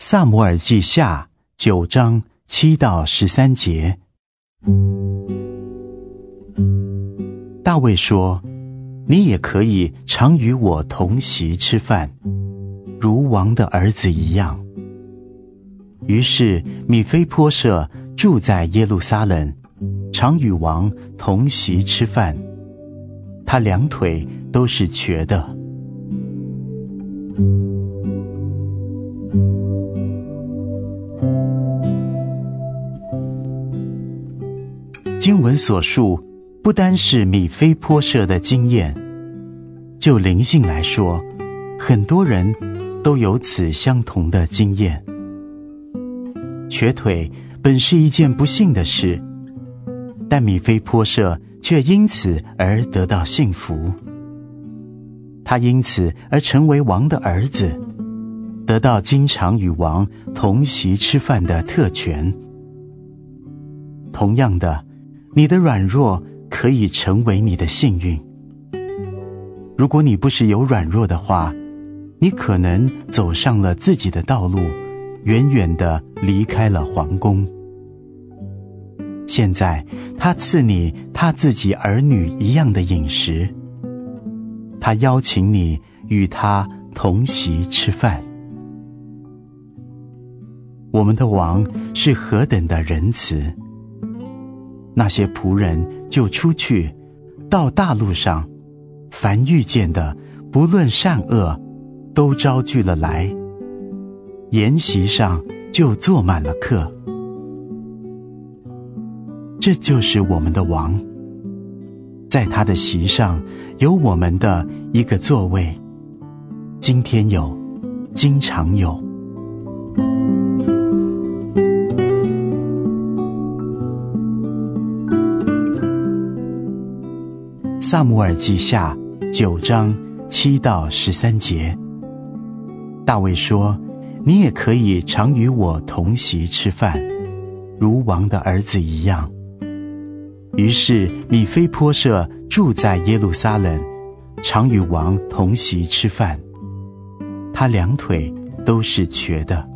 撒母耳记下九章七到十三节，大卫说：“你也可以常与我同席吃饭，如王的儿子一样。”于是米非波设住在耶路撒冷，常与王同席吃饭。他两腿都是瘸的。经文所述，不单是米非波设的经验，就灵性来说，很多人都有此相同的经验。瘸腿本是一件不幸的事，但米非波设却因此而得到幸福。他因此而成为王的儿子，得到经常与王同席吃饭的特权。同样的。你的软弱可以成为你的幸运。如果你不是有软弱的话，你可能走上了自己的道路，远远的离开了皇宫。现在他赐你他自己儿女一样的饮食，他邀请你与他同席吃饭。我们的王是何等的仁慈！那些仆人就出去，到大路上，凡遇见的，不论善恶，都招聚了来。筵席上就坐满了客。这就是我们的王，在他的席上有我们的一个座位。今天有，经常有。撒母耳记下九章七到十三节，大卫说：“你也可以常与我同席吃饭，如王的儿子一样。”于是米非波设住在耶路撒冷，常与王同席吃饭。他两腿都是瘸的。